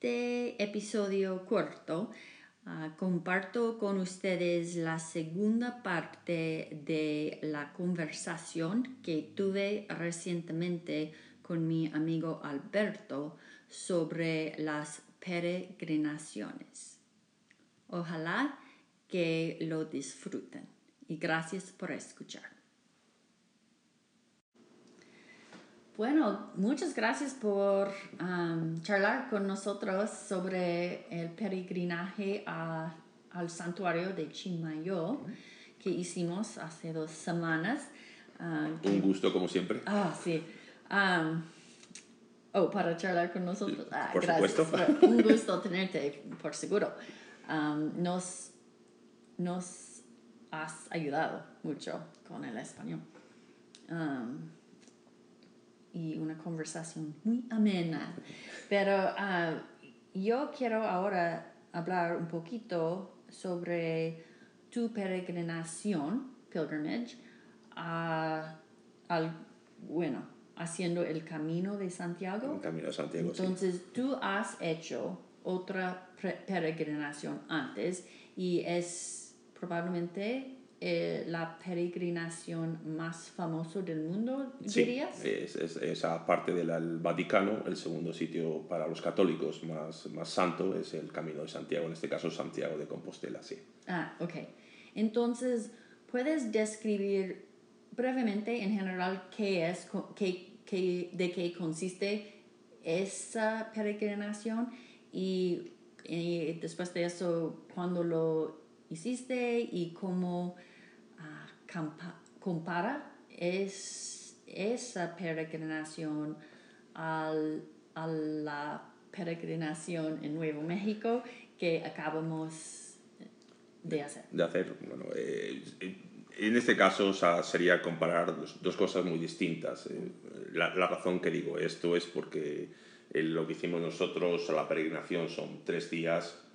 episodio corto ah, comparto con ustedes la segunda parte de la conversación que tuve recientemente con mi amigo Alberto sobre las peregrinaciones. Ojalá que lo disfruten y gracias por escuchar. Bueno, muchas gracias por um, charlar con nosotros sobre el peregrinaje al santuario de Chimayo que hicimos hace dos semanas. Uh, Un gusto como siempre. Ah, sí. Um, oh, para charlar con nosotros. Ah, por supuesto. Un gusto tenerte, por seguro. Um, nos, nos has ayudado mucho con el español y una conversación muy amena. Pero ah, yo quiero ahora hablar un poquito sobre tu peregrinación, pilgrimage, al, bueno, haciendo el camino de Santiago. El camino de Santiago, Entonces, tú has hecho otra peregrinación antes y es probablemente eh, la peregrinación más famosa del mundo, dirías? Sí, es, es, esa parte del Vaticano, el segundo sitio para los católicos más, más santo es el Camino de Santiago, en este caso Santiago de Compostela, sí. Ah, ok. Entonces, ¿puedes describir brevemente en general qué es, qué, qué, de qué consiste esa peregrinación y, y después de eso, cuándo lo hiciste y cómo compara es, esa peregrinación al, a la peregrinación en Nuevo México que acabamos de hacer. De hacer, bueno, eh, en este caso sería comparar dos, cosas muy distintas. Eh, la, razón que digo esto es porque lo que hicimos nosotros la peregrinación son tres días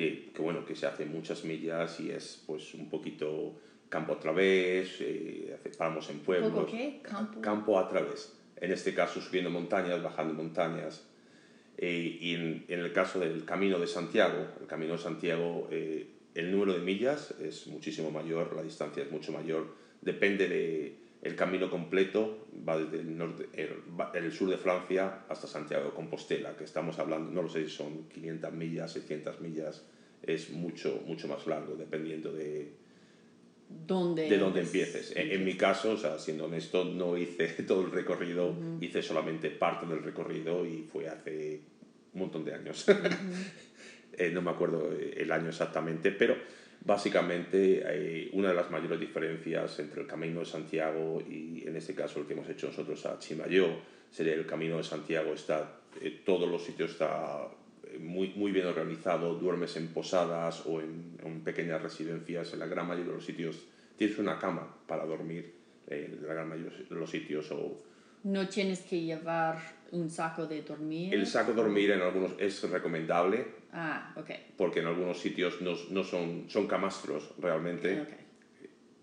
que, que, bueno, que se hacen muchas millas y es pues un poquito campo a través, eh, paramos en pueblos. Qué? Campo. campo a través. En este caso subiendo montañas, bajando montañas. Eh, y en, en, el caso del Camino de Santiago, el Camino de Santiago, eh, el número de millas es muchísimo mayor, la distancia es mucho mayor. Depende del el camino completo, va desde el, norte, el, el, sur de Francia hasta Santiago de Compostela, que estamos hablando, no lo sé si son 500 millas, 600 millas, es mucho, mucho más largo, dependiendo de, de dónde empieces. En, mi caso, o sea, siendo honesto, no hice todo el recorrido, hice solamente parte del recorrido y fue hace un montón de años. Eh, no me acuerdo el año exactamente, pero básicamente eh, una de las mayores diferencias entre el Camino de Santiago y en este caso el que hemos hecho nosotros a Chimayo sería el Camino de Santiago está eh, todos los sitios está muy, muy bien organizado, duermes en posadas o en, pequeñas residencias, en la gran mayoría de los sitios tienes una cama para dormir, en la gran mayoría de los sitios. O, no tienes que llevar un saco de dormir. El saco de dormir en algunos es recomendable. Ah, ok. Porque en algunos sitios no, no son, son camastros realmente. Okay.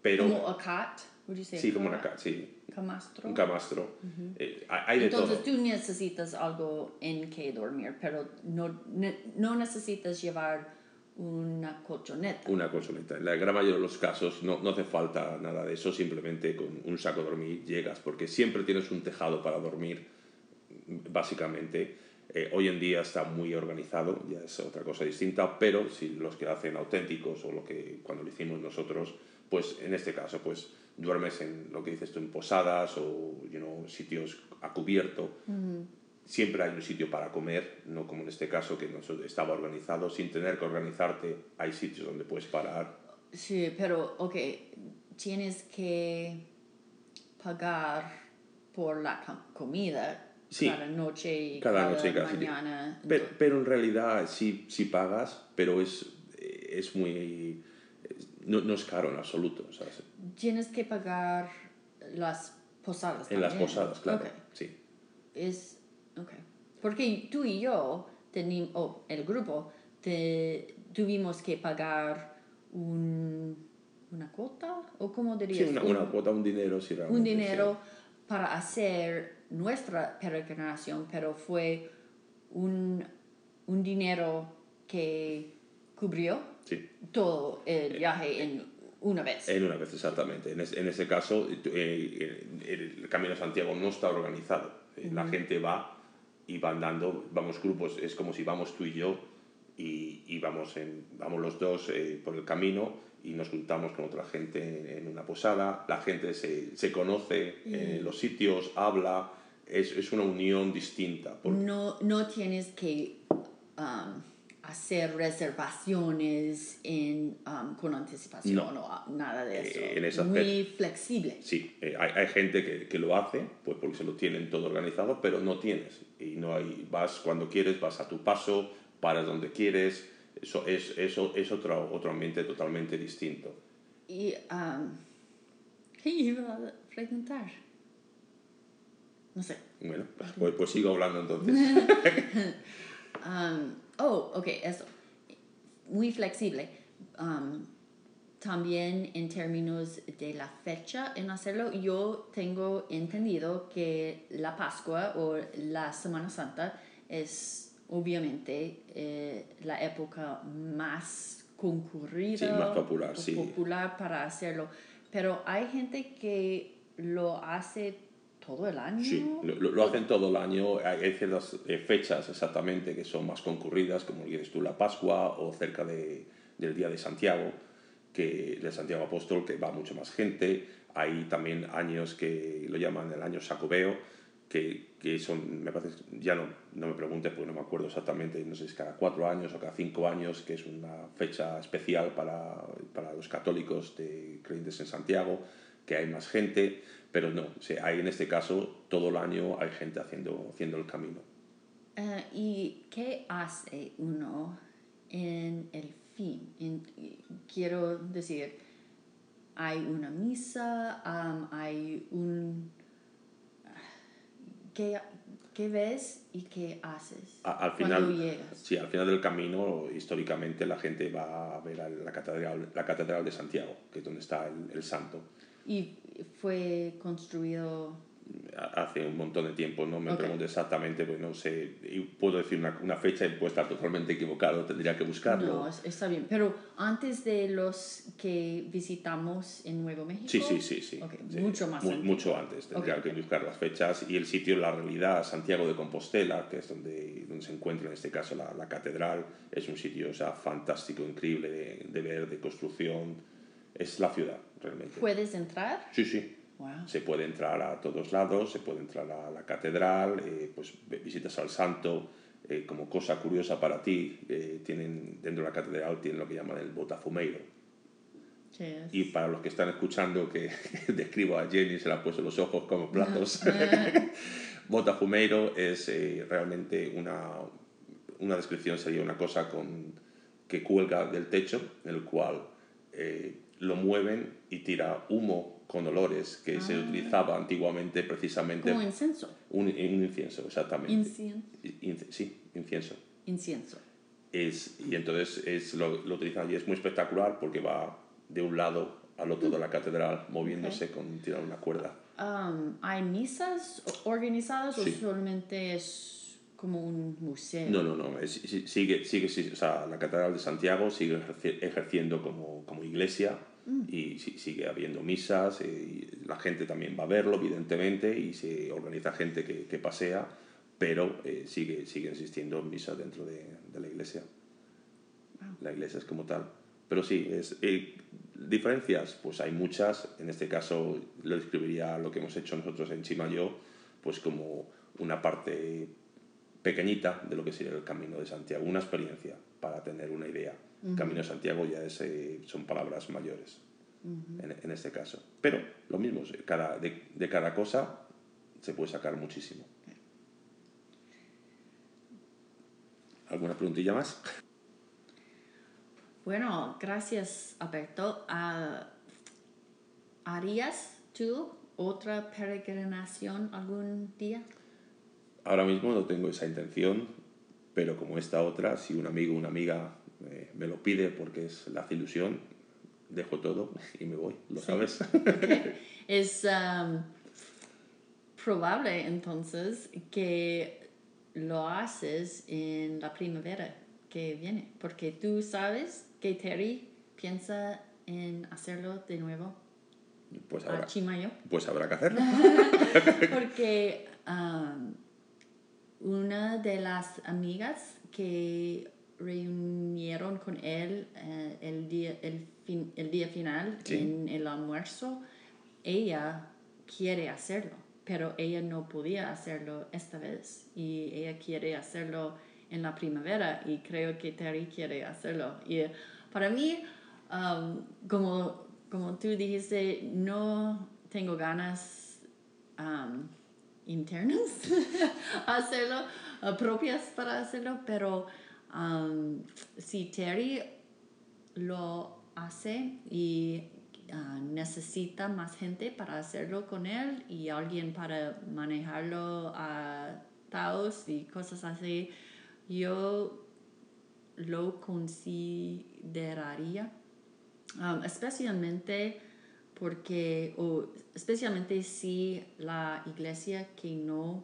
Pero, ¿Como a cot? Sí, como una cot, sí. Camastro. Un camastro. eh, hay de Entonces todo. tú necesitas algo en que dormir, pero no, no necesitas llevar una colchoneta. Una colchoneta. En la gran mayoría de los casos no, no hace falta nada de eso, simplemente con un saco de dormir llegas, porque siempre tienes un tejado para dormir, básicamente. Eh, hoy en día está muy organizado, ya es otra cosa distinta, pero si los que hacen auténticos o lo que cuando lo hicimos nosotros, pues en este caso, pues duermes en lo que dices tú, en posadas o you know, sitios a cubierto. Mm. Siempre hay un sitio para comer, no como en este caso que no estaba organizado. Sin tener que organizarte, hay sitios donde puedes parar. Sí, pero, ok, tienes que pagar por la comida Sí. cada noche y Cada cada, noche, cada mañana. Pero, pero en realidad sí, sí pagas, pero es, es muy... no, no es caro en absoluto, ¿sabes? Tienes que pagar las posadas. En las también. posadas, claro. Ok. Sí. Es, ok. Porque tú y yo, o el grupo, te, tuvimos que pagar un, una cuota, o cómo Sí, dirías, una, un, una cuota, un dinero, sí, un sí. dinero para hacer nuestra peregrinación, pero fue un, un dinero que cubrió Sí. todo el viaje en una vez. En una vez, exactamente. En, es- en ese caso, eh, el, el Camino de Santiago no está organizado. Eh, La gente va y van dando, vamos grupos, es como si vamos tú y yo y, y vamos, en, vamos los dos eh, por el camino y nos juntamos con otra gente en, una posada. La gente se, se conoce en los sitios, habla, es, es una unión distinta. porque- no, no tienes que um, hacer reservaciones en, um, con anticipación No. o nada de eso. Eh, en ese Muy flexible. Sí, eh, hay, hay gente que, que lo hace, pues porque se lo tienen todo organizado, pero no tienes. Y no hay, vas cuando quieres, vas a tu paso, paras donde quieres. Eso es, eso es otro, otro ambiente totalmente distinto. Y, um, ¿qué iba a preguntar? No sé. Bueno, pues, pues, pues sigo hablando entonces. Um, oh, ok, eso. Muy flexible. Um, también en términos de la fecha en hacerlo, yo tengo entendido que la Pascua o la Semana Santa es obviamente eh, la época más concurrida, Sí, más popular, o sí. popular para hacerlo. Pero hay gente que lo hace todo el año. Sí, lo, lo- hacen todo el año. Hay ciertas eh, fechas exactamente que son más concurridas, como dices tú, la Pascua o cerca de, del Día de Santiago, que de Santiago Apóstol, que va mucha más gente. Hay también años que lo llaman el año Sacobeo, que, que son, me parece, ya no, no me preguntes porque no me acuerdo exactamente, no sé si cada cuatro años o cada cinco años, que es una fecha especial para, para los católicos de creyentes en Santiago, que hay más gente, pero no, o sea, hay en este caso todo el año hay gente haciendo, haciendo el camino. Eh, ¿Y qué hace uno en el fin? En- quiero decir, hay una misa, am, hay un... ¿Qué, qué ves y qué haces A- al cuando final, llegas? sí, al final del camino, históricamente la gente va a ver a la catedral, la catedral de Santiago, que es donde está el, el santo. Y fue construido... hace un montón de tiempo, no me Ok. pregunto exactamente, pues no sé, puedo decir una, una fecha estar totalmente equivocado, tendría que buscarlo. No, es- está bien. Pero antes de los que visitamos en Nuevo México. Sí, sí, sí, sí. Ok, sí. mucho más Mu- antiguo. mucho antes, tendría Ok, que buscar las fechas y el sitio, la realidad, Santiago de Compostela, que es donde, donde se encuentra en este caso la, la catedral, es un sitio o sea, fantástico, increíble de, de ver, de construcción, es la ciudad realmente. ¿Puedes entrar? Sí, sí. Wow. Se puede entrar a todos lados, se puede entrar a la catedral, eh, pues visitas al santo. eh, como cosa curiosa para ti, eh, tienen, dentro de la catedral tienen lo que llaman el botafumeiro. ¿Qué es? Y para los que están escuchando que describo a Jenny, se le ha puesto los ojos como platos. botafumeiro es eh, realmente una, una descripción, sería una cosa con, que cuelga del techo, en el cual eh, lo mueven y tira humo con olores que se utilizaba antiguamente precisamente Como incenso. un, un incienso, exactamente. Incien- Inci- sí, incienso. incienso. Es, y entonces es, lo, lo utilizan y es muy espectacular porque va de un lado al otro de la catedral moviéndose con tirar una cuerda. Um, ¿Hay misas organizadas Sí. o solamente es como un museo? No, no, no. es- sigue, sigue, sí, o sea, la catedral de Santiago sigue ejerci- ejerciendo como, como iglesia y si- sigue habiendo misas. eh, y la gente también va a verlo, evidentemente, y se organiza gente que, que pasea, pero eh, sigue, sigue existiendo misas dentro de, de la iglesia. La iglesia es como tal. Pero sí, es, eh, diferencias, pues hay muchas. En este caso, lo describiría lo que hemos hecho nosotros en Chimayo, pues como una parte pequeñita de lo que sería el Camino de Santiago, una experiencia para tener una idea. Uh. Camino de Santiago ya es, eh, son palabras mayores en, este caso. Pero lo mismo, cada, de, cada cosa se puede sacar muchísimo. ¿Alguna preguntilla más? Bueno, gracias Alberto. Uh, ¿Harías tú otra peregrinación algún día? Ahora mismo no tengo esa intención, pero como esta otra, si un amigo o una amiga eh, me lo pide porque es la ilusión, dejo todo y me voy, lo sabes. Es um, probable entonces que lo haces en la primavera que viene, porque tú sabes que Terry piensa en hacerlo de nuevo. Pues a habrá, Chimayo. pues habrá que hacerlo. Porque um, una de las amigas que reunieron con él eh, el, día, el, fin- el día final Sí. en el almuerzo, ella quiere hacerlo, pero ella no podía hacerlo esta vez y ella quiere hacerlo en la primavera y creo que Terry quiere hacerlo. Y para mí, um, como, como tú dijiste, no tengo ganas um, internas hacerlo, uh, propias para hacerlo, pero um, si Terry lo hace y uh, necesita más gente para hacerlo con él y alguien para manejarlo a Taos y cosas así, yo lo consideraría, especialmente porque, o especialmente si la iglesia que no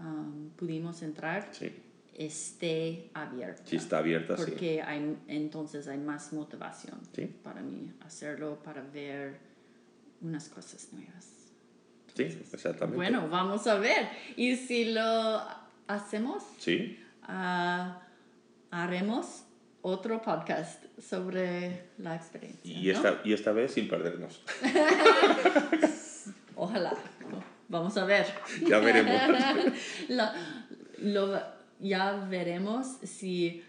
um, pudimos entrar Sí, esté abierta. si está abierta, sí. Porque hay, entonces hay más motivación Sí. para mí hacerlo, para ver unas cosas nuevas. Sí, exactamente. Bueno, vamos a ver. Y si lo hacemos, Sí, ah, haremos otro podcast sobre la experiencia. y ¿no? esta, y esta vez sin perdernos. Ojalá. Vamos a ver. Ya veremos. Lo- lo- ya veremos si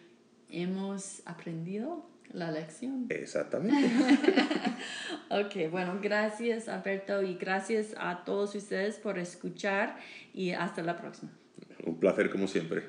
hemos aprendido la lección. Exactamente. Ok, bueno, gracias Alberto y gracias a todos ustedes por escuchar y hasta la próxima. Un placer como siempre.